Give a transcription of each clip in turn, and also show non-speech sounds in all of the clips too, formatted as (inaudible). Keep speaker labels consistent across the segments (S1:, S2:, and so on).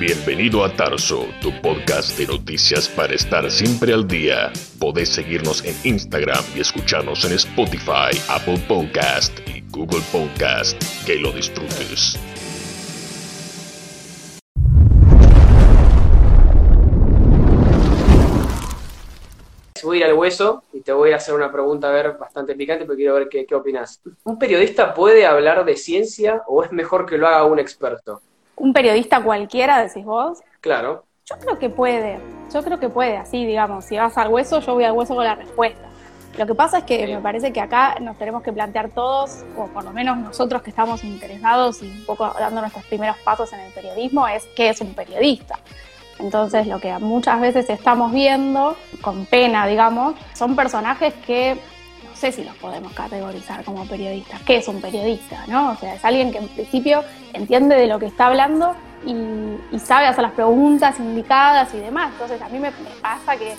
S1: Bienvenido a Tarso, tu podcast de noticias para estar siempre al día. Podés seguirnos en Instagram y escucharnos en Spotify, Apple Podcast y Google Podcast. Que lo disfrutes.
S2: Voy a ir al hueso y te voy a hacer una pregunta a ver bastante picante, pero quiero ver qué, qué opinas. ¿Un periodista puede hablar de ciencia o es mejor que lo haga un experto?
S3: Un periodista cualquiera, decís vos.
S2: Claro.
S3: Yo creo que puede, yo creo que puede, así, digamos, si vas al hueso, yo voy al hueso con la respuesta. Lo que pasa es que me parece que acá nos tenemos que plantear todos, o por lo menos nosotros que estamos interesados y un poco dando nuestros primeros pasos en el periodismo, es qué es un periodista. Entonces, lo que muchas veces estamos viendo, con pena, digamos, son personajes que sé si los podemos categorizar como periodistas. ¿Qué es un periodista? ¿no? O sea, es alguien que en principio entiende de lo que está hablando y, sabe hacer las preguntas indicadas y demás. Entonces a mí me, pasa que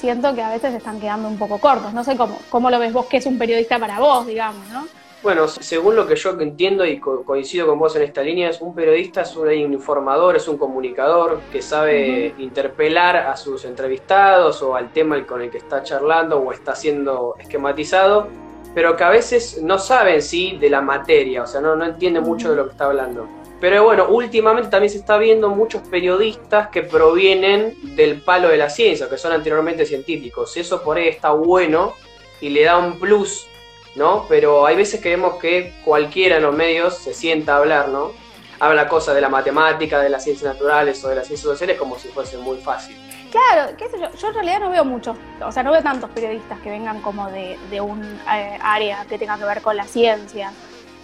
S3: siento que a veces están quedando un poco cortos. No sé cómo, cómo lo ves vos, qué es un periodista para vos, digamos, ¿no?
S2: Bueno, según lo que yo entiendo y coincido con vos en esta línea, es un periodista, es un informador, es un comunicador que sabe interpelar a sus entrevistados o al tema con el que está charlando o está siendo esquematizado, pero que a veces no saben sí de la materia, o sea, no, no entiende mucho de lo que está hablando. Pero bueno, últimamente también se está viendo muchos periodistas que provienen del palo de la ciencia, que son anteriormente científicos. Eso por ahí está bueno y le da un plus ¿no? Pero hay veces que vemos que cualquiera en los medios se sienta a hablar, ¿no? Habla cosas de la matemática, de las ciencias naturales o de las ciencias sociales como si fuese muy fácil.
S3: Claro, qué sé yo, yo en realidad no veo muchos, o sea, no veo tantos periodistas que vengan como de, de un eh, área que tenga que ver con la ciencia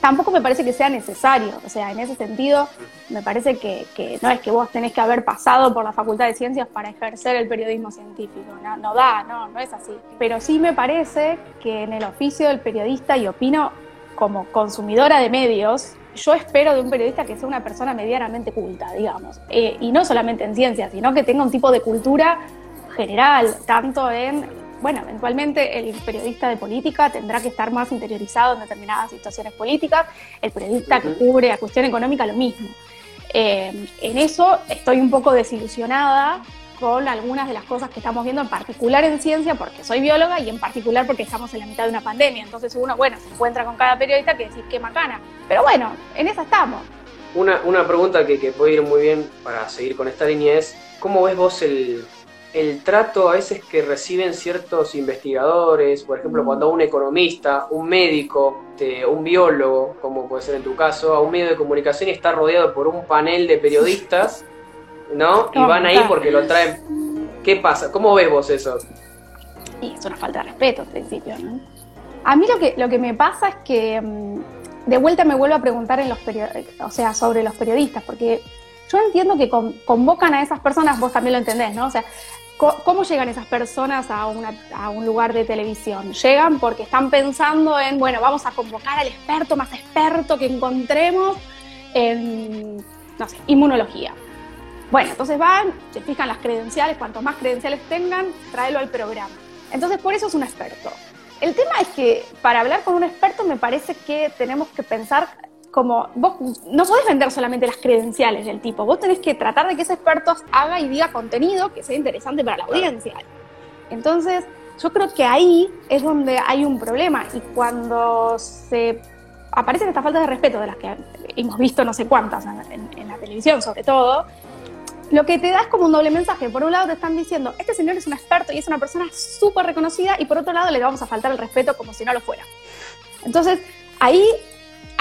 S3: tampoco me parece que sea necesario. O sea, en ese sentido, me parece que, no es que vos tenés que haber pasado por la Facultad de Ciencias para ejercer el periodismo científico. No, no da, no, no es así. Pero sí me parece que en el oficio del periodista, y opino como consumidora de medios, yo espero de un periodista que sea una persona medianamente culta, digamos. Eh, y no solamente en ciencias, sino que tenga un tipo de cultura general, tanto en bueno, eventualmente el periodista de política tendrá que estar más interiorizado en determinadas situaciones políticas, el periodista que cubre a cuestión económica lo mismo. Eh, en eso estoy un poco desilusionada con algunas de las cosas que estamos viendo, en particular en ciencia, porque soy bióloga y en particular porque estamos en la mitad de una pandemia. Entonces uno, bueno, se encuentra con cada periodista que decir qué macana. Pero bueno, en esa estamos.
S2: Una, una pregunta que, que puede ir muy bien para seguir con esta línea es, ¿cómo ves vos el, el trato a veces que reciben ciertos investigadores, por ejemplo, cuando un economista, un médico, un biólogo, como puede ser en tu caso, a un medio de comunicación y está rodeado por un panel de periodistas, ¿no? Y van ahí porque lo traen. ¿Qué pasa? ¿Cómo ves vos eso?
S3: Y es una falta de respeto al principio, ¿no? A mí lo que, lo que me pasa es que mm, de vuelta me vuelvo a preguntar en los o sea, sobre los periodistas, porque yo entiendo que convocan a esas personas, vos también lo entendés, ¿no? O sea, ¿cómo llegan esas personas a, un lugar de televisión? Llegan porque están pensando en, bueno, vamos a convocar al experto más experto que encontremos en, inmunología. Bueno, entonces van, se fijan las credenciales, cuanto más credenciales tengan, tráelo al programa. Entonces, por eso es un experto. El tema es que para hablar con un experto me parece que tenemos que pensar como vos no podés vender solamente las credenciales del tipo, vos tenés que tratar de que ese experto haga y diga contenido que sea interesante para la audiencia. Entonces, yo creo que ahí es donde hay un problema y cuando se aparecen estas faltas de respeto de las que hemos visto no sé cuántas en, la televisión sobre todo, lo que te da es como un doble mensaje. Por un lado te están diciendo, este señor es un experto y es una persona súper reconocida y por otro lado le vamos a faltar el respeto como si no lo fuera. Entonces, ahí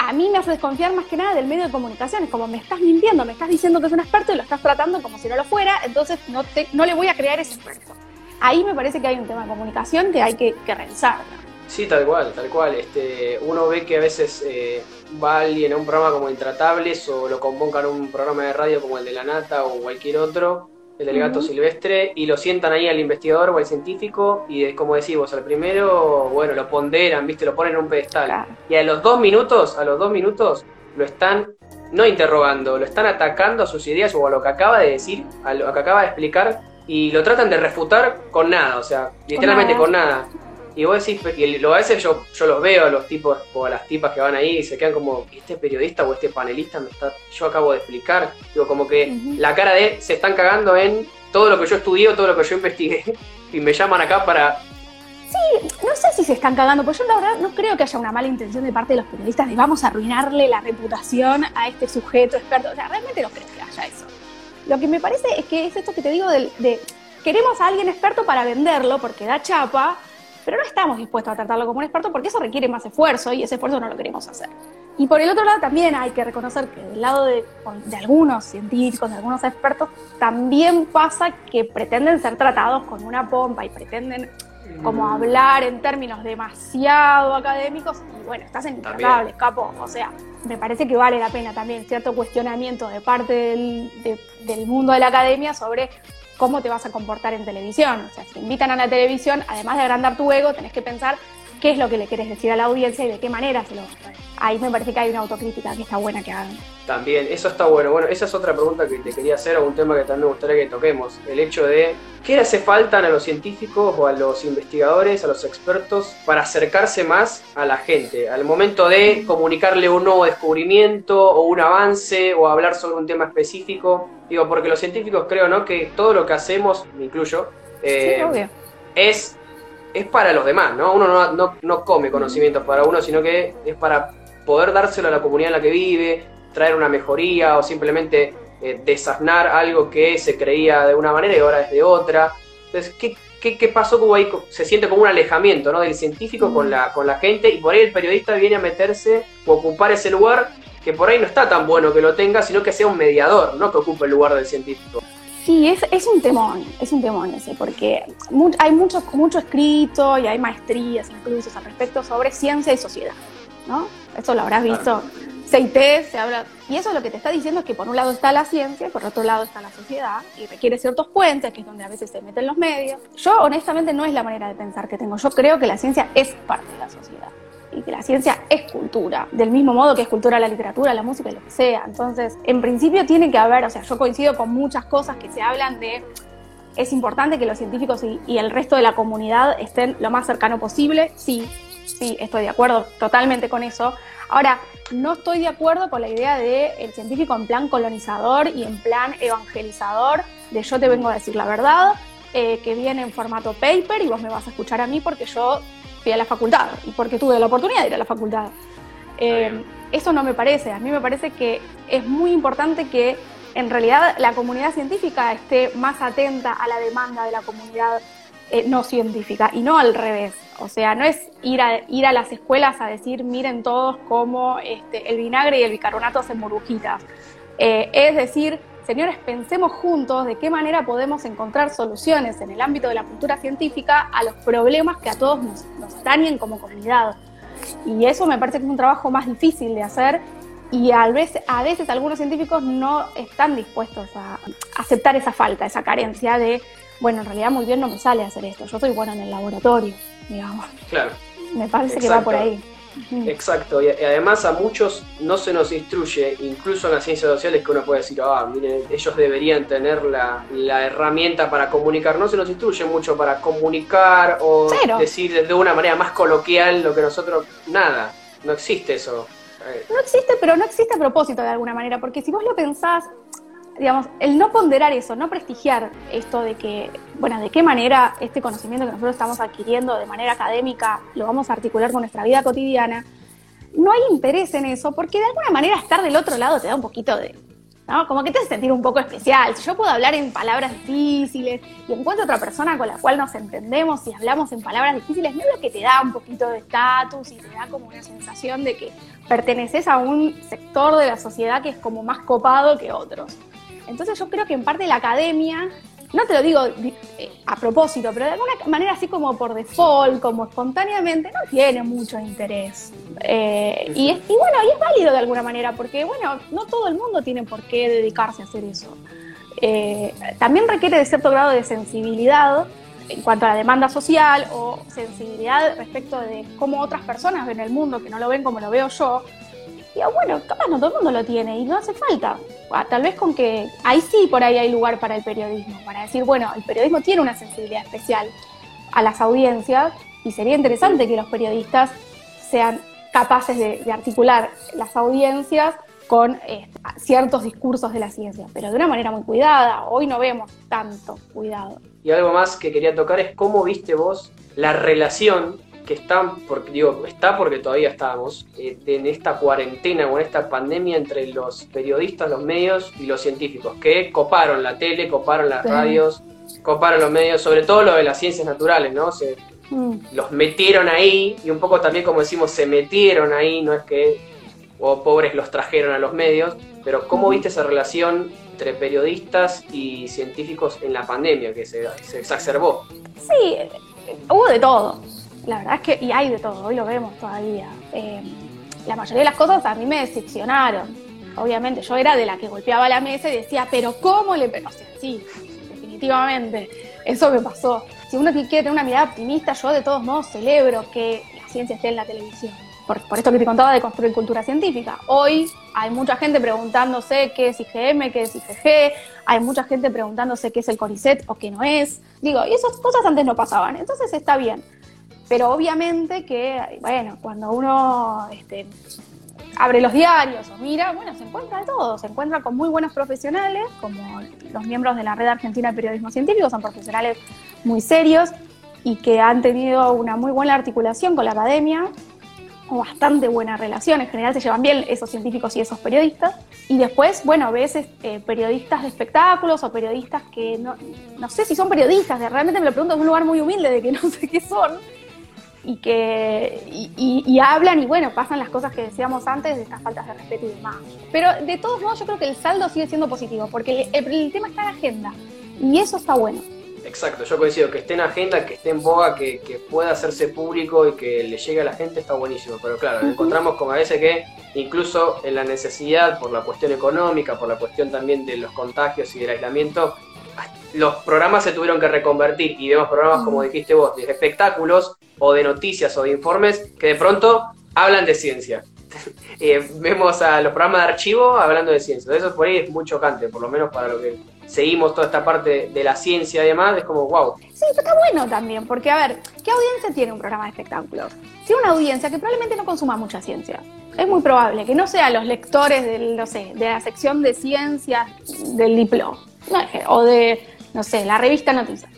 S3: a mí me hace desconfiar más que nada del medio de comunicación. Es como me estás mintiendo, me estás diciendo que es un experto y lo estás tratando como si no lo fuera, entonces no, le voy a crear ese experto. Ahí me parece que hay un tema de comunicación que hay que, revisar.
S2: Sí, tal cual, tal cual. Este, uno ve que a veces eh, va alguien a un programa como Intratables o lo convocan a un programa de radio como el de La Nata o cualquier otro el delegato silvestre, y lo sientan ahí al investigador o al científico, y como decís vos, al primero, bueno, lo ponderan, viste, lo ponen en un pedestal. Y a los dos minutos, a los dos minutos, lo están no interrogando, lo están atacando a sus ideas o a lo que acaba de decir, a lo que acaba de explicar, y lo tratan de refutar con nada, o sea, literalmente con nada. Y vos decís, y lo, a veces yo, yo los veo, los tipos o las tipas que van ahí y se quedan como, este periodista o este panelista me está, yo acabo de explicar. Digo, como que la cara de se están cagando en todo lo que yo estudié, todo lo que yo investigué, (laughs) y me llaman acá para
S3: Sí, no sé si se están cagando, porque yo la verdad no creo que haya una mala intención de parte de los periodistas de vamos a arruinarle la reputación a este sujeto experto. O sea, realmente no creo que haya eso. Lo que me parece es que es esto que te digo de, de queremos a alguien experto para venderlo porque da chapa, pero no estamos dispuestos a tratarlo como un experto porque eso requiere más esfuerzo y ese esfuerzo no lo queremos hacer. Y por el otro lado también hay que reconocer que del lado de, de, algunos científicos, de algunos expertos, también pasa que pretenden ser tratados con una pompa y pretenden como hablar en términos demasiado académicos y bueno, estás en capo. O sea, me parece que vale la pena también cierto cuestionamiento de parte del, del mundo de la academia sobre cómo te vas a comportar en televisión. O sea, si te invitan a la televisión, además de agrandar tu ego, tenés que pensar qué es lo que le quieres decir a la audiencia y de qué manera se lo Ahí me parece que hay una autocrítica que está buena que hagan.
S2: También, eso está bueno. Bueno, esa es otra pregunta que te quería hacer, o un tema que también me gustaría que toquemos. El hecho de qué le hace falta a los científicos o a los investigadores, a los expertos, para acercarse más a la gente, al momento de comunicarle un nuevo descubrimiento o un avance o hablar sobre un tema específico. Digo, porque los científicos creo, ¿no? Que todo lo que hacemos, me incluyo, eh, es es para los demás, ¿no? Uno no, no, no, come conocimientos para uno, sino que es para poder dárselo a la comunidad en la que vive, traer una mejoría o simplemente eh, desasnar algo que se creía de una manera y ahora es de otra. Entonces, ¿qué, qué, qué pasó como ahí? Se siente como un alejamiento ¿no? del científico con la, con la gente y por ahí el periodista viene a meterse o ocupar ese lugar que por ahí no está tan bueno que lo tenga, sino que sea un mediador, no que ocupe el lugar del científico.
S3: Sí, es, es un temón, es un temón ese, porque hay mucho, mucho escrito y hay maestrías incluso al respecto sobre ciencia y sociedad, ¿no? Eso lo habrás visto. CIT se habla, y eso lo que te está diciendo es que por un lado está la ciencia y por otro lado está la sociedad, y requiere ciertos puentes, que es donde a veces se meten los medios. Yo honestamente no es la manera de pensar que tengo, yo creo que la ciencia es parte de la sociedad y que la ciencia es cultura, del mismo modo que es cultura la literatura, la música lo que sea. Entonces, en principio tiene que haber, o sea, yo coincido con muchas cosas que se hablan de, es importante que los científicos y, el resto de la comunidad estén lo más cercano posible, sí, sí, estoy de acuerdo totalmente con eso. Ahora, no estoy de acuerdo con la idea de el científico en plan colonizador y en plan evangelizador, de yo te vengo a decir la verdad, eh, que viene en formato paper y vos me vas a escuchar a mí porque yo fui a la facultad y porque tuve la oportunidad de ir a la facultad. Eh, eso no me parece, a mí me parece que es muy importante que en realidad la comunidad científica esté más atenta a la demanda de la comunidad eh, no científica y no al revés. O sea, no es ir a, ir a las escuelas a decir, miren todos cómo este, el vinagre y el bicarbonato hacen burbujitas. Eh, es decir, señores, pensemos juntos de qué manera podemos encontrar soluciones en el ámbito de la cultura científica a los problemas que a todos nos, nos dañen como comunidad. Y eso me parece que es un trabajo más difícil de hacer y a veces, a veces algunos científicos no están dispuestos a aceptar esa falta, esa carencia de, bueno, en realidad muy bien no me sale hacer esto, yo soy bueno en el laboratorio, digamos.
S2: Claro.
S3: Me parece que va por ahí. (laughs)
S2: Exacto, y además a muchos no se nos instruye, incluso en las ciencias sociales, que uno puede decir, ah, miren, ellos deberían tener la, herramienta para comunicar, no se nos instruye mucho para comunicar o decir de una manera más coloquial lo que nosotros, nada, no existe eso.
S3: No existe, pero no existe a propósito de alguna manera, porque si vos lo pensás, digamos, el no ponderar eso, no prestigiar esto de que, bueno, de qué manera este conocimiento que nosotros estamos adquiriendo de manera académica lo vamos a articular con nuestra vida cotidiana, no hay interés en eso, porque de alguna manera estar del otro lado te da un poquito de, ¿no? Como que te hace sentir un poco especial. Si yo puedo hablar en palabras difíciles y encuentro otra persona con la cual nos entendemos y hablamos en palabras difíciles, ¿no es lo que te da un poquito de estatus y te da como una sensación de que perteneces a un sector de la sociedad que es como más copado que otros? Entonces yo creo que en parte la academia, no te lo digo eh, a propósito, pero de alguna manera así como por default, como espontáneamente, no tiene mucho interés. Eh, y, bueno, y es válido de alguna manera, porque bueno, no todo el mundo tiene por qué dedicarse a hacer eso. Eh, también requiere de cierto grado de sensibilidad en cuanto a la demanda social o sensibilidad respecto de cómo otras personas ven el mundo, que no lo ven como lo veo yo, digo, bueno, capaz no todo el mundo lo tiene y no hace falta. Ah, tal vez con que ahí sí por ahí hay lugar para el periodismo, para decir, bueno, el periodismo tiene una sensibilidad especial a las audiencias Y sería interesante que los periodistas sean capaces de, articular las audiencias con eh, ciertos discursos de la ciencia, pero de una manera muy cuidada. Hoy no vemos tanto cuidado.
S2: Y algo más que quería tocar es cómo viste vos la relación que está, porque, digo, está porque todavía estábamos, eh, en esta cuarentena o en esta pandemia entre los periodistas, los medios y los científicos, que coparon la tele, coparon las radios, coparon los medios, sobre todo lo de las ciencias naturales, ¿no? Se, mm. Los metieron ahí y un poco también, como decimos, se metieron ahí, no es que, o pobres los trajeron a los medios, pero ¿cómo viste esa relación entre periodistas y científicos en la pandemia que se, se exacerbó?
S3: Sí, hubo de todo. La verdad es que, y hay de todo, hoy lo vemos todavía. Eh, la mayoría de las cosas a mí me decepcionaron. Obviamente, yo era de la que golpeaba la mesa y decía, pero ¿cómo le.? O sea, sí, definitivamente, eso me pasó. Si uno quiere tener una mirada optimista, yo de todos modos celebro que la ciencia esté en la televisión. Por, por, esto que te contaba de construir cultura científica. Hoy hay mucha gente preguntándose qué es IgM, qué es IgG, hay mucha gente preguntándose qué es el CONICET o qué no es. Digo, y esas cosas antes no pasaban, entonces está bien. Pero obviamente que, bueno, cuando uno este, abre los diarios o mira, bueno, se encuentra de todo, se encuentra con muy buenos profesionales, como los miembros de la Red Argentina de Periodismo Científico, son profesionales muy serios y que han tenido una muy buena articulación con la academia, o bastante buena relación, en general se llevan bien esos científicos y esos periodistas. Y después, bueno, ves eh, periodistas de espectáculos o periodistas que no, no sé si son periodistas, realmente me lo pregunto en un lugar muy humilde de que no sé qué son, y que y, hablan y bueno, pasan las cosas que decíamos antes de estas faltas de respeto y demás. Pero de todos modos yo creo que el saldo sigue siendo positivo, porque el, tema está en agenda y eso está bueno.
S2: Exacto, yo coincido, que esté en agenda, que esté en boga, que, pueda hacerse público y que le llegue a la gente está buenísimo. Pero claro, encontramos como a veces que incluso en la necesidad, por la cuestión económica, por la cuestión también de los contagios y del aislamiento, los programas se tuvieron que reconvertir y vemos programas, como dijiste vos, de espectáculos o de noticias o de informes que de pronto hablan de ciencia. (laughs) Eh, vemos a los programas de archivo hablando de ciencia. Eso por ahí es muy chocante, por lo menos para lo que seguimos toda esta parte de la ciencia y demás, es como wow.
S3: Sí, pero está bueno también, porque a ver, ¿qué audiencia tiene un programa de espectáculos? Tiene una audiencia que probablemente no consuma mucha ciencia. Es muy probable que no sean los lectores del, no sé, de la sección de ciencias del diploma, o de, no sé, la revista Noticias.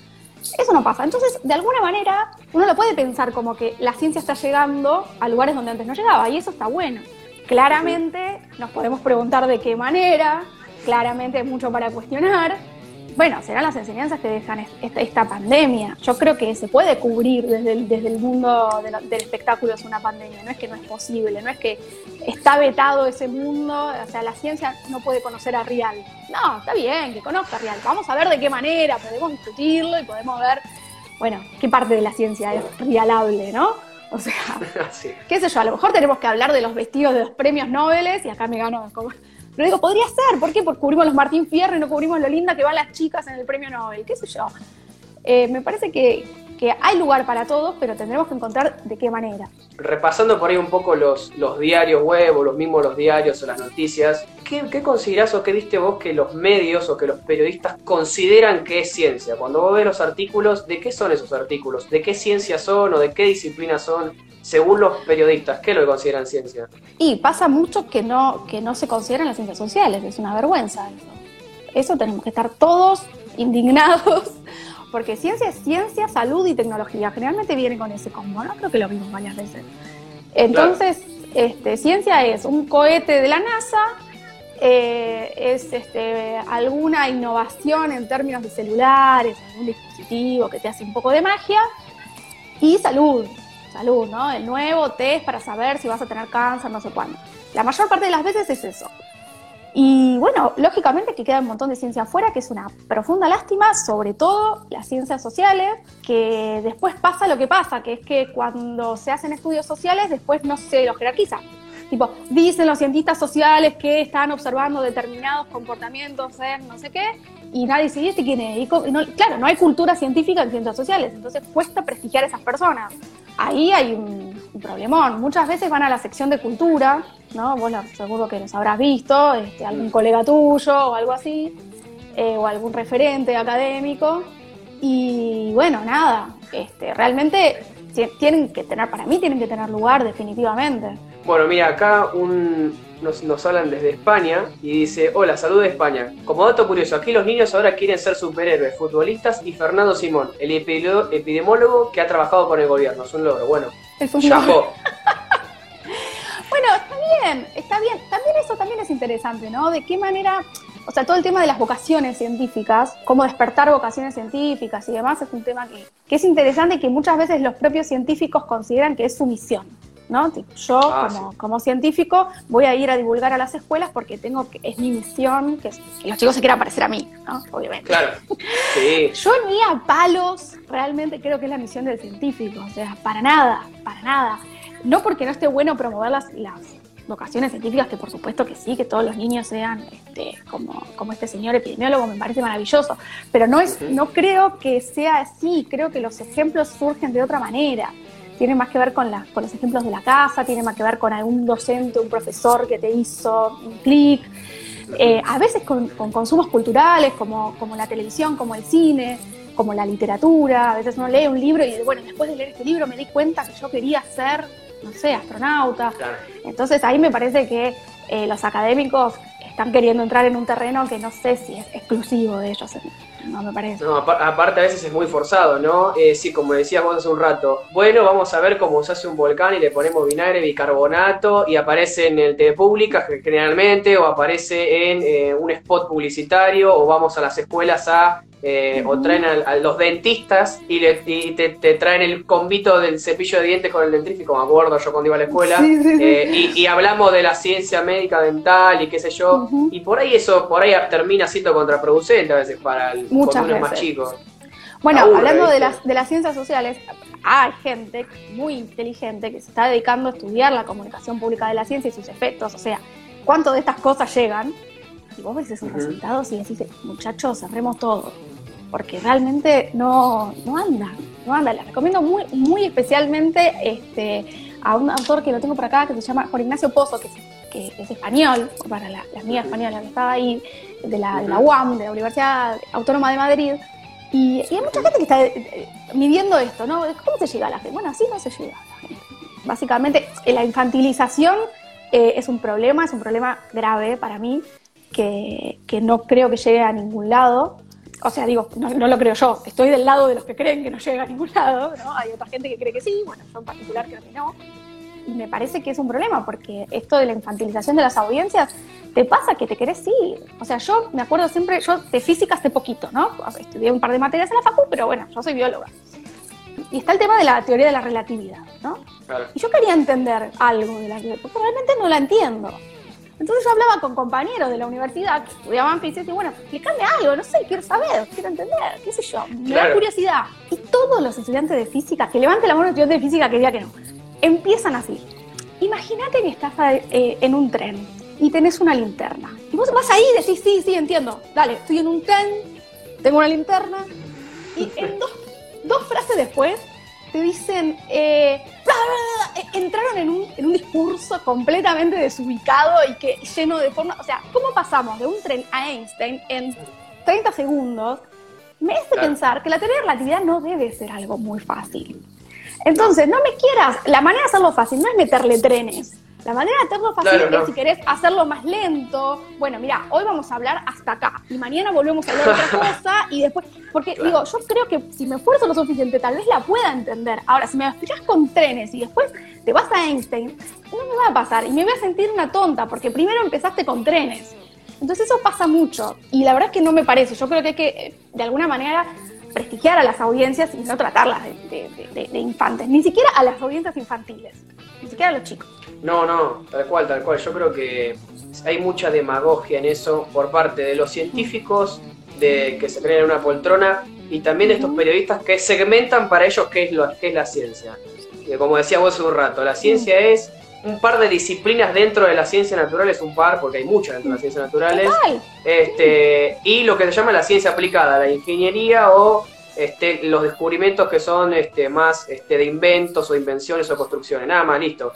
S3: Eso no pasa. Entonces, de alguna manera, uno lo puede pensar como que la ciencia está llegando a lugares donde antes no llegaba, y eso está bueno. Claramente nos podemos preguntar de qué manera, claramente hay mucho para cuestionar, bueno, serán las enseñanzas que dejan esta, pandemia. Yo creo que se puede cubrir desde el, desde el mundo del espectáculo es una pandemia, no es que no es posible, no es que está vetado ese mundo, o sea, la ciencia no puede conocer a Real. No, está bien que conozca a Real, vamos a ver de qué manera, podemos discutirlo y podemos ver, bueno, qué parte de la ciencia es realable, ¿no? O sea, (laughs) qué sé yo, a lo mejor tenemos que hablar de los vestidos de los premios Nobel y acá me gano como pero digo, podría ser, ¿por qué? Porque cubrimos los Martín Fierro y no cubrimos lo linda que van las chicas en el premio Nobel, qué sé yo. Eh, me parece que, que, hay lugar para todos, pero tendremos que encontrar de qué manera.
S2: Repasando por ahí un poco los, los diarios web o los mismos los diarios o las noticias, ¿qué, ¿qué considerás o qué viste vos que los medios o que los periodistas consideran que es ciencia? Cuando vos ves los artículos, ¿de qué son esos artículos? ¿De qué ciencia son o de qué disciplina son? Según los periodistas, ¿qué lo consideran ciencia?
S3: Y pasa mucho que no, que no se consideran las ciencias sociales, es una vergüenza eso. Eso tenemos que estar todos indignados, (laughs) porque ciencia es ciencia, salud y tecnología. Generalmente viene con ese combo, ¿no? Creo que lo vimos varias veces. Entonces, este, ciencia es un cohete de la NASA, eh, es este, alguna innovación en términos de celulares, algún dispositivo que te hace un poco de magia, y salud, salud, ¿no? El nuevo test para saber si vas a tener cáncer, no sé cuándo. La mayor parte de las veces es eso. Y bueno, lógicamente que queda un montón de ciencia afuera, que es una profunda lástima, sobre todo las ciencias sociales, que después pasa lo que pasa, que es que cuando se hacen estudios sociales, después no se los jerarquiza. Tipo, dicen los cientistas sociales que están observando determinados comportamientos en no sé qué, y nadie se dice quién es. Claro, no hay cultura científica en ciencias sociales, entonces cuesta prestigiar a esas personas ahí hay un, problemón. Muchas veces van a la sección de cultura, ¿no? Vos seguro que los habrás visto, este, algún colega tuyo o algo así, eh, o algún referente académico. Y bueno, nada, este, realmente tienen que tener, para mí tienen que tener lugar definitivamente.
S2: Bueno, mira, acá un, nos, nos, hablan desde España y dice, hola, salud de España. Como dato curioso, aquí los niños ahora quieren ser superhéroes, futbolistas y Fernando Simón, el epidemiólogo que ha trabajado con el gobierno. Es un logro, bueno.
S3: Es un logro. bueno, está bien, está bien. También eso también es interesante, ¿no? De qué manera o sea, todo el tema de las vocaciones científicas, cómo despertar vocaciones científicas y demás, es un tema que, es interesante y que muchas veces los propios científicos consideran que es su misión. ¿No? Yo, ah, como, científico, voy a ir a divulgar a las escuelas porque tengo que, es mi misión que, los chicos se quieran parecer a mí, ¿no? Obviamente.
S2: Claro. Sí. (laughs)
S3: Yo ni a palos realmente creo que es la misión del científico, o sea, para nada, para nada. No porque no esté bueno promover las, las vocaciones científicas, que por supuesto que sí, que todos los niños sean este, como, como este señor epidemiólogo, me parece maravilloso, pero no, es, no creo que sea así, creo que los ejemplos surgen de otra manera. Tiene más que ver con, la, con los ejemplos de la casa, tiene más que ver con algún docente, un profesor que te hizo un clic, eh, a veces con, con, consumos culturales como, como la televisión, como el cine, como la literatura, a veces uno lee un libro y bueno, después de leer este libro me di cuenta que yo quería ser no sé, astronauta. Entonces ahí me parece que eh, los académicos están queriendo entrar en un terreno que no sé si es exclusivo de ellos. No me parece.
S2: No, aparte a veces es muy forzado, ¿no? Eh, sí, como decías vos hace un rato. Bueno, vamos a ver cómo se hace un volcán y le ponemos vinagre, bicarbonato y aparece en el TV Pública generalmente o aparece en eh, un spot publicitario o vamos a las escuelas a eh, o traen a, los dentistas y, le, te, traen el convito del cepillo de dientes con el dentrífico, me acuerdo yo cuando iba a la escuela, eh, y, hablamos de la ciencia médica dental y qué sé yo, y por ahí eso, por ahí termina siendo contraproducente a veces para el
S3: Muchas más chico. Bueno, hablando de las, de las ciencias sociales, hay gente muy inteligente que se está dedicando a estudiar la comunicación pública de la ciencia y sus efectos, o sea, cuánto de estas cosas llegan, y vos ves esos resultados y decís, muchachos, cerremos todo porque realmente no, no anda, no anda. Les recomiendo muy, muy especialmente este, a un autor que lo tengo por acá, que se llama Juan Ignacio Pozo, que, es español, para la, la amiga española que estaba ahí, de la, de la UAM, de la Universidad Autónoma de Madrid. Y, hay mucha gente que está eh, midiendo esto, ¿no? ¿Cómo se llega a la gente? Bueno, así no se llega a la gente. Básicamente, la infantilización eh, es un problema, es un problema grave para mí, que, que no creo que llegue a ningún lado o sea, digo, no, lo creo yo, estoy del lado de los que creen que no llega a ningún lado, ¿no? Hay otra gente que cree que sí, bueno, yo en particular creo que no. Y me parece que es un problema, porque esto de la infantilización de las audiencias, te pasa que te querés ir. O sea, yo me acuerdo siempre, yo de física hace poquito, ¿no? Estudié un par de materias en la facu, pero bueno, yo soy bióloga. Y está el tema de la teoría de la relatividad, ¿no? Y yo quería entender algo de la porque realmente no la entiendo. Entonces yo hablaba con compañeros de la universidad que estudiaban física y bueno, explícame algo, no sé, quiero saber, quiero entender, qué sé yo, me da curiosidad. Y todos los estudiantes de física, que levanten la mano estudiante de física que diga que no, empiezan así. Imagínate que estás eh, en un tren y tenés una linterna. Y vos vas ahí y decís, sí, sí, entiendo, dale, estoy en un tren, tengo una linterna. Y en (laughs) dos, dos frases después te dicen, eh, entraron en un, en un, discurso completamente desubicado y que lleno de forma, o sea, ¿cómo pasamos de un tren a Einstein en 30 segundos? Me hace pensar que la teoría de relatividad no debe ser algo muy fácil. Entonces, no me quieras, la manera de hacerlo fácil no es meterle trenes, la manera de hacerlo fácil es si querés hacerlo más lento. Bueno, mira, hoy vamos a hablar hasta acá y mañana volvemos a hablar otra (laughs) cosa y después. Porque digo, yo creo que si me esfuerzo lo suficiente, tal vez la pueda entender. Ahora, si me explicas con trenes y después te vas a Einstein, no me va a pasar y me voy a sentir una tonta porque primero empezaste con trenes. Entonces, eso pasa mucho y la verdad es que no me parece. Yo creo que hay que, eh, de alguna manera, prestigiar a las audiencias y no tratarlas de, de infantes, ni siquiera a las audiencias infantiles, ni siquiera a los chicos.
S2: No, no, tal cual, tal cual. Yo creo que hay mucha demagogia en eso por parte de los científicos de que se creen en una poltrona y también de estos periodistas que segmentan para ellos qué es, lo, qué es la ciencia. Que como decía vos hace un rato, la ciencia es un par de disciplinas dentro de la ciencia natural, es un par, porque hay muchas dentro de las ciencias naturales, este, y lo que se llama la ciencia aplicada, la ingeniería o este, los descubrimientos que son este, más este, de inventos o invenciones o construcciones, nada más, listo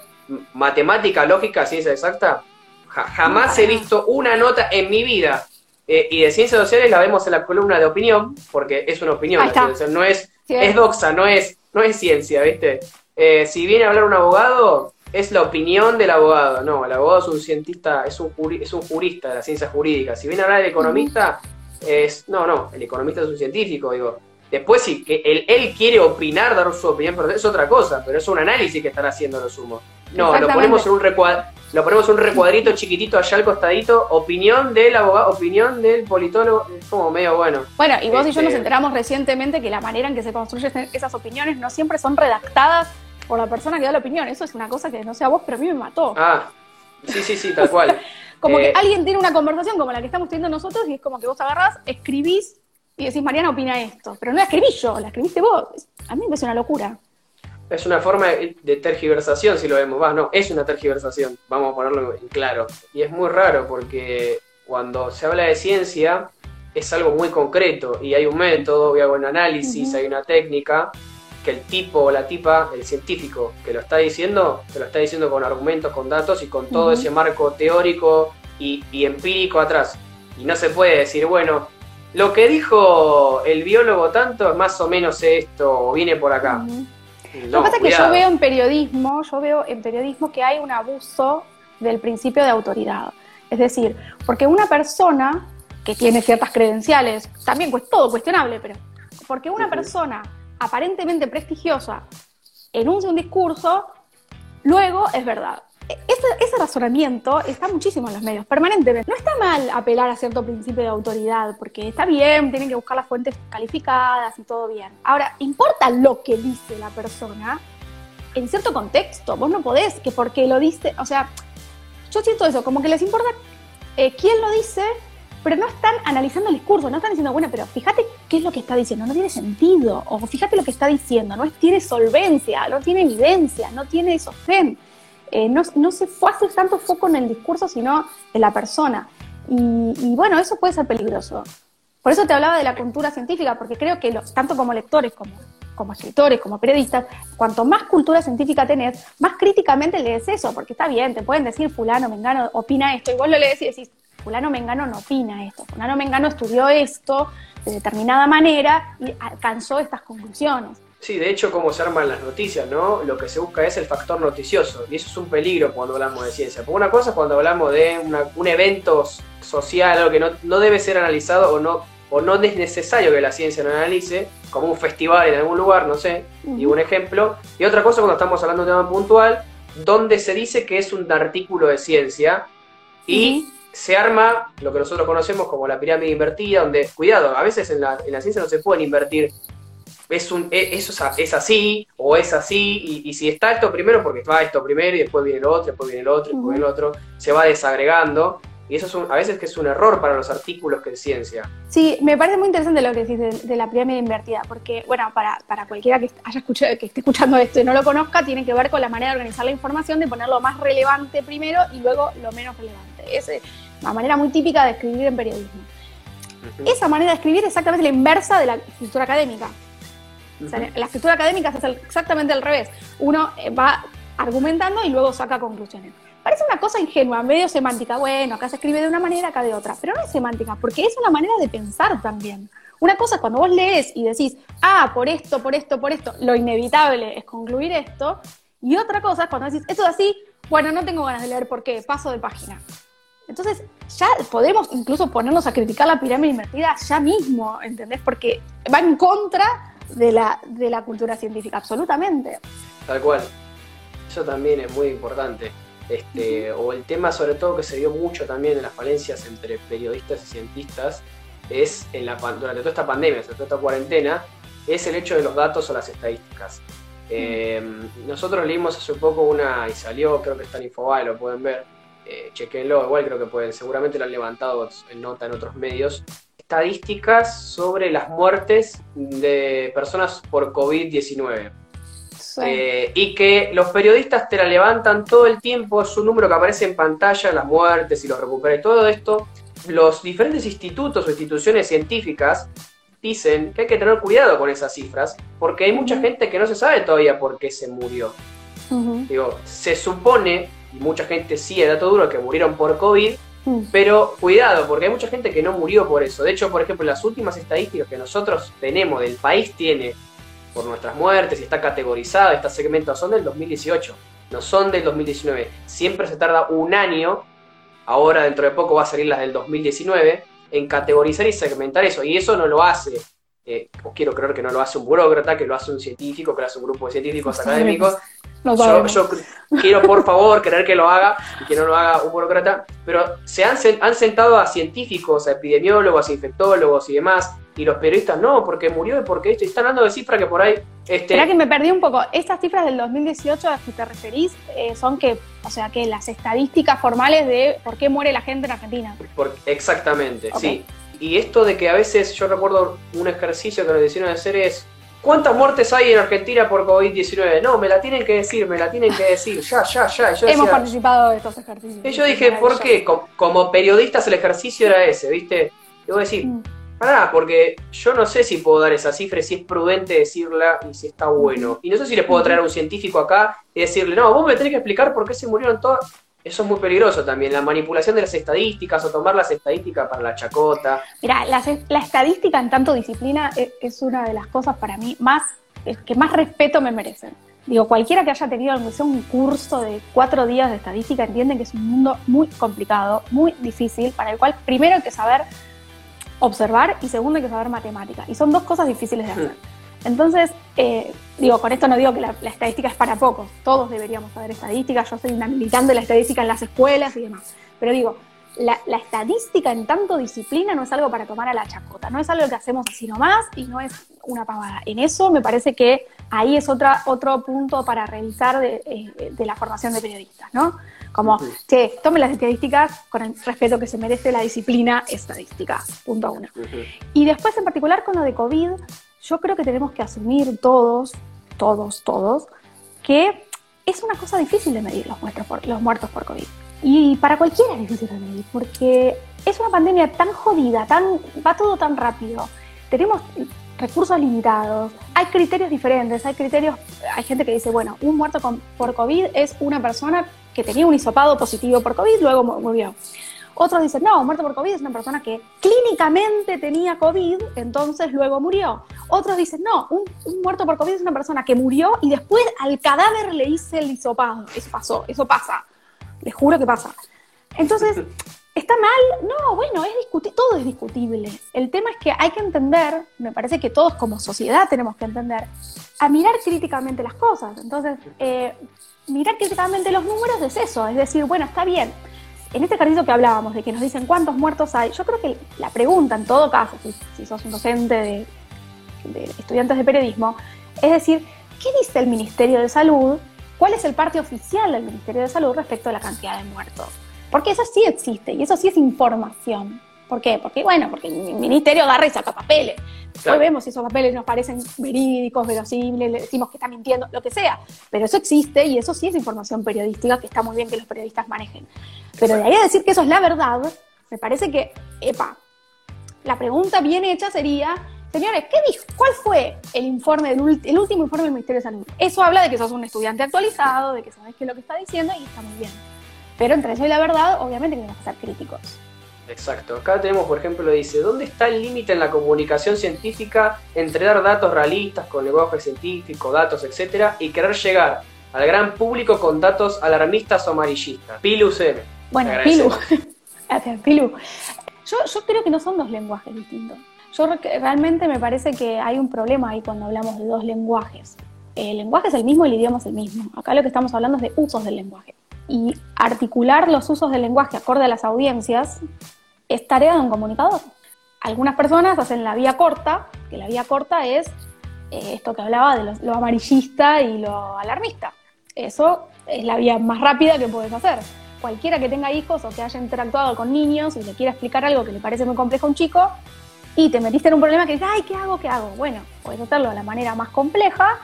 S2: matemática, lógica, ciencia exacta, jamás he visto una nota en mi vida. Eh, y de ciencias sociales la vemos en la columna de opinión, porque es una opinión. no es, es doxa, no es no es ciencia, ¿viste? Eh, si viene a hablar un abogado, es la opinión del abogado. No, el abogado es un cientista, es un, es un jurista de la ciencia jurídica. Si viene a hablar el economista, es. No, no, el economista es un científico, digo. Después, sí, que él, él quiere opinar, dar su opinión, pero es otra cosa, pero es un análisis que están haciendo los humos. No, lo ponemos en un recuadro lo ponemos un recuadrito chiquitito allá al costadito, opinión del abogado, opinión del politólogo, es como medio bueno.
S3: Bueno, y vos y yo nos este, enteramos recientemente que la manera en que se construyen esas opiniones no siempre son redactadas por la persona que da la opinión. Eso es una cosa que no sé a vos, pero a mí me mató.
S2: Ah, sí, sí, sí, tal cual. (laughs)
S3: como que eh, alguien tiene una conversación como la que estamos teniendo nosotros y es como que vos agarrás, escribís y decís, Mariana opina esto. Pero no la escribí yo, la escribiste vos. A mí me parece una locura.
S2: Es una forma de tergiversación, si lo vemos. Va, no, es una tergiversación, vamos a ponerlo en claro. Y es muy raro porque cuando se habla de ciencia es algo muy concreto y hay un método, hay un análisis, hay una técnica que el tipo o la tipa, el científico que lo está diciendo, te lo está diciendo con argumentos, con datos y con todo ese marco teórico y, empírico atrás. Y no se puede decir, bueno, lo que dijo el biólogo tanto es más o menos esto, o viene por acá.
S3: Lo que pasa es que yo veo en periodismo, yo veo en periodismo que hay un abuso del principio de autoridad. Es decir, porque una persona que tiene ciertas credenciales, también pues todo cuestionable, pero porque una persona aparentemente prestigiosa enuncia un discurso, luego es verdad. Ese, razonamiento está muchísimo en los medios, permanentemente. No está mal apelar a cierto principio de autoridad, porque está bien, tienen que buscar las fuentes calificadas y todo bien. Ahora, importa lo que dice la persona en cierto contexto. Vos no podés que porque lo dice, o sea, yo siento eso, como que les importa eh, quién lo dice, pero no están analizando el discurso, no están diciendo, bueno, pero fíjate qué es lo que está diciendo, no tiene sentido, o fíjate lo que está diciendo, no tiene solvencia, no tiene evidencia, no tiene sostén. Eh, no, se fue a hacer tanto foco en el discurso, sino en la persona. Y, bueno, eso puede ser peligroso. Por eso te hablaba de la cultura científica, porque creo que tanto como lectores como, como escritores, como periodistas, cuanto más cultura científica tenés, más críticamente lees eso, porque está bien, te pueden decir fulano, mengano, opina esto, y vos lo lees y decís, fulano, mengano no opina esto, fulano, mengano estudió esto de determinada manera y alcanzó estas conclusiones.
S2: Sí, de hecho, cómo se arman las noticias, ¿no? Lo que se busca es el factor noticioso, y eso es un peligro cuando hablamos de ciencia. Porque una cosa es cuando hablamos de un evento social, algo que no, debe ser analizado o no, o no es necesario que la ciencia lo analice, como un festival en algún lugar, no sé, y un ejemplo. Y otra cosa cuando estamos hablando de un tema puntual, donde se dice que es un artículo de ciencia y se arma lo que nosotros conocemos como la pirámide invertida, donde, cuidado, a veces en la, en la ciencia no se pueden invertir es un, e, eso es así o es así, y, si está esto primero, porque va esto primero y después viene el otro, después viene el otro, después viene el otro, se va desagregando. Y eso es a veces que es un error para los artículos que es ciencia.
S3: Sí, me parece muy interesante lo que decís de, la pirámide invertida, porque, bueno, para, para, cualquiera que haya escuchado, que esté escuchando esto y no lo conozca, tiene que ver con la manera de organizar la información, de poner lo más relevante primero y luego lo menos relevante. Es una manera muy típica de escribir en periodismo. Esa manera de escribir es exactamente la inversa de la escritura académica la escritura académica es exactamente al revés. Uno eh, va argumentando y luego saca conclusiones. Parece una cosa ingenua, medio semántica. Bueno, acá se escribe de una manera, acá de otra. Pero no es semántica, porque es una manera de pensar también. Una cosa es cuando vos lees y decís, ah, por esto, por esto, por esto, lo inevitable es concluir esto. Y otra cosa es cuando decís, esto es así, bueno, no tengo ganas de leer por qué, paso de página. Entonces, ya podemos incluso ponernos a criticar la pirámide invertida ya mismo, ¿entendés? Porque va en contra de la, de la cultura científica, absolutamente.
S2: Tal cual. Eso también es muy importante. Este, o el tema sobre todo que se dio mucho también en las falencias entre periodistas y cientistas es en la, durante toda esta pandemia, durante toda esta cuarentena, es el hecho de los datos o las estadísticas. Eh, nosotros leímos hace poco una, y salió, creo que está en Infobae, lo pueden ver, eh, chequenlo, igual creo que pueden, seguramente lo han levantado en nota en otros medios, estadísticas sobre las muertes de personas por COVID-19. Eh, y que los periodistas te la levantan todo el tiempo, es un número que aparece en pantalla, las muertes y los recuperes, todo esto. Los diferentes institutos o instituciones científicas dicen que hay que tener cuidado con esas cifras, porque hay mucha gente que no se sabe todavía por qué se murió. Digo, se supone, y mucha gente sí, de dato duro, que murieron por COVID, Mm. Pero cuidado, porque hay mucha gente que no murió por eso. De hecho, por ejemplo, las últimas estadísticas que nosotros tenemos, del país tiene, por nuestras muertes y está categorizada, está segmentada, son del 2018, no son del 2019. Siempre se tarda un año, ahora dentro de poco va a salir las del 2019, en categorizar y segmentar eso. Y eso no lo hace, eh, o quiero creer que no lo hace un burócrata, que lo hace un científico, que lo hace un grupo de científicos académicos. Yo, quiero por favor creer que lo haga y que no lo haga un burócrata, pero se han, han sentado a científicos, a epidemiólogos, a infectólogos y demás, y los periodistas no, porque murió y porque esto, y están dando de cifras que por ahí...
S3: Este... Espera que me perdí un poco, estas cifras del 2018 a las que te referís eh, son que, o sea, que las estadísticas formales de por qué muere la gente en Argentina.
S2: exactamente, sí. Y esto de que a veces, yo recuerdo un ejercicio que nos hicieron hacer es, ¿Cuántas muertes hay en Argentina por COVID-19? No, me la tienen que decir, me la tienen que decir, ya, ya, ya.
S3: Hemos participado de estos ejercicios.
S2: Y yo dije, ¿por qué? Como, periodistas el ejercicio era ese, ¿viste? Debo decir, mm. Pará, porque yo no sé si puedo dar esa cifra, si es prudente decirla y si está bueno. Y no sé si le puedo traer a un científico acá y decirle, no, vos me tenés que explicar por qué se murieron todas. Eso es muy peligroso también, la manipulación de las estadísticas o tomar las estadísticas para la chacota.
S3: Mira, la, estadística en tanto disciplina es, es, una de las cosas para mí más que más respeto me merecen. Digo, cualquiera que haya tenido un curso de cuatro días de estadística entiende que es un mundo muy complicado, muy difícil, para el cual primero hay que saber observar y segundo hay que saber matemática. Y son dos cosas difíciles de hacer. Entonces, eh, digo, con esto no digo que la, estadística es para pocos, todos deberíamos saber estadística, yo soy una militante de la estadística en las escuelas y demás, pero digo, la, estadística en tanto disciplina no es algo para tomar a la chacota, no es algo que hacemos así nomás y no es una pavada. En eso me parece que ahí es otra, otro punto para revisar de, eh, de la formación de periodistas, ¿no? Como, che, tome las estadísticas con el respeto que se merece la disciplina estadística, punto uno. Y después, en particular con lo de COVID, yo creo que tenemos que asumir todos, todos, todos, que es una cosa difícil de medir los muertos por, los muertos por COVID. Y para cualquiera es difícil de medir, porque es una pandemia tan jodida, tan, va todo tan rápido. Tenemos recursos limitados, hay criterios diferentes, hay criterios, hay gente que dice, bueno, un muerto por COVID es una persona que tenía un hisopado positivo por COVID, luego murió. Otros dicen, no, muerto por COVID es una persona que clínicamente tenía COVID, entonces luego murió. Otros dicen, no, un, muerto por COVID es una persona que murió y después al cadáver le hice el hisopado. Eso pasó, eso pasa. Les juro que pasa. Entonces, (laughs) ¿Está mal? No, bueno, es todo es discutible. El tema es que hay que entender, me parece que todos como sociedad tenemos que entender, a mirar críticamente las cosas. Entonces, eh, mirar críticamente los números es eso, es decir, bueno, está bien. En este ejercicio que hablábamos, de que nos dicen cuántos muertos hay, yo creo que la pregunta, en todo caso, si, sos un docente de, estudiantes de periodismo, es decir, ¿qué dice el Ministerio de Salud? ¿Cuál es el parte oficial del Ministerio de Salud respecto a la cantidad de muertos? Porque eso sí existe y eso sí es información. ¿Por qué? Porque, bueno, porque el ministerio agarra y saca papeles. Después vemos si esos papeles nos parecen verídicos, verosímiles, le decimos que está mintiendo, lo que sea. Pero eso existe y eso sí es información periodística que está muy bien que los periodistas manejen. Pero de ahí a decir que eso es la verdad, me parece que, epa, la pregunta bien hecha sería, señores, ¿qué dijo? ¿Cuál fue el informe, del, el último informe del Ministerio de Salud? Eso habla de que sos un estudiante actualizado, de que sabes qué es lo que está diciendo y está muy bien. Pero entre eso y la verdad, obviamente tenemos que ser críticos.
S2: Exacto. Acá tenemos, por ejemplo, dice, ¿dónde está el límite en la comunicación científica entre dar datos realistas con lenguaje científico, datos, etcétera, y querer llegar al gran público con datos alarmistas o amarillistas? Pilu C.
S3: Bueno, Pilu. (laughs) Pilu. Yo, yo creo que no son dos lenguajes distintos. Yo realmente me parece que hay un problema ahí cuando hablamos de dos lenguajes. El lenguaje es el mismo y el idioma es el mismo. Acá lo que estamos hablando es de usos del lenguaje y articular los usos del lenguaje acorde a las audiencias es tarea de un comunicador. Algunas personas hacen la vía corta, que la vía corta es eh, esto que hablaba de lo, amarillista y lo alarmista. Eso es la vía más rápida que puedes hacer. Cualquiera que tenga hijos o que haya interactuado con niños y le quiera explicar algo que le parece muy complejo a un chico y te metiste en un problema que dices, ay, ¿qué hago? ¿Qué hago? Bueno, puedes hacerlo de la manera más compleja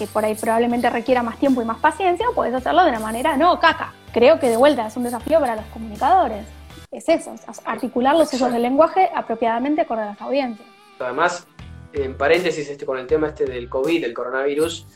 S3: que por ahí probablemente requiera más tiempo y más paciencia, o puedes hacerlo de una manera, no, caca. Creo que de vuelta es un desafío para los comunicadores. Es eso, articular los usos del lenguaje apropiadamente con las audiencias.
S2: Además, en paréntesis este, con el tema este del COVID, del coronavirus,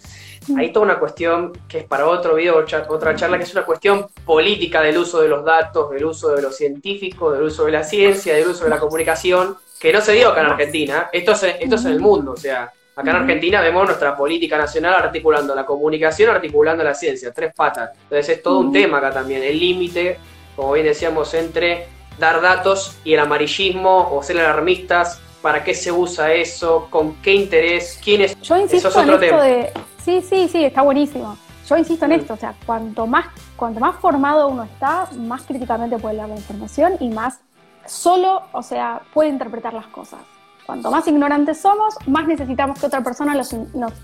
S2: mm. hay toda una cuestión que es para otro video, otra charla, que es una cuestión política del uso de los datos, del uso de los científicos, del uso de la ciencia, del uso de la comunicación, que no se dio acá en Argentina. Esto es, esto es en el mundo, o sea, Acá en Argentina vemos nuestra política nacional articulando la comunicación, articulando la ciencia, tres patas. Entonces es todo un tema acá también, el límite, como bien decíamos, entre dar datos y el amarillismo o ser alarmistas, para qué se usa eso, con qué interés, quién es.
S3: Yo insisto en esto de. Sí, sí, sí, está buenísimo. Yo insisto en mm. esto, o sea, cuanto más, cuanto más formado uno está, más críticamente puede leer la información y más solo, o sea, puede interpretar las cosas. Cuanto más ignorantes somos, más necesitamos que otra persona nos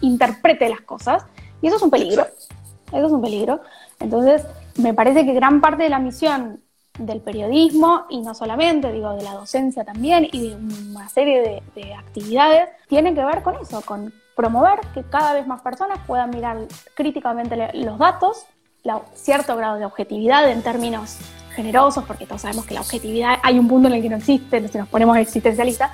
S3: interprete las cosas. Y eso es un peligro. Eso es un peligro. Entonces, me parece que gran parte de la misión del periodismo, y no solamente, digo, de la docencia también, y de una serie de, actividades, tiene que ver con eso, con promover que cada vez más personas puedan mirar críticamente los datos, cierto grado de objetividad en términos generosos, porque todos sabemos que la objetividad hay un punto en el que no existe, si nos ponemos existencialistas,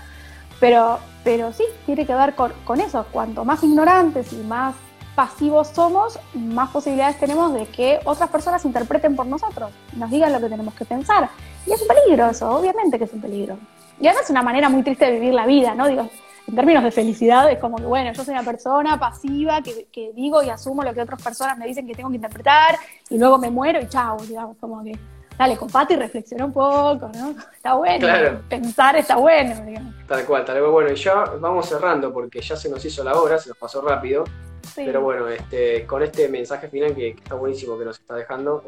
S3: pero, pero sí, tiene que ver con, eso. Cuanto más ignorantes y más pasivos somos, más posibilidades tenemos de que otras personas interpreten por nosotros, nos digan lo que tenemos que pensar. Y es un peligro eso, obviamente que es un peligro. Y además es una manera muy triste de vivir la vida, ¿no? Digo, en términos de felicidad es como que, bueno, yo soy una persona pasiva que, que digo y asumo lo que otras personas me dicen que tengo que interpretar y luego me muero y chao, digamos, como que dale, compate y reflexiona un poco, ¿no? (laughs) Está bueno. Pensar está bueno, digamos.
S2: Tal cual, tal cual. Bueno, y ya vamos cerrando porque ya se nos hizo la hora, se nos pasó rápido. Pero bueno, este, con este mensaje final que, está buenísimo que nos está dejando,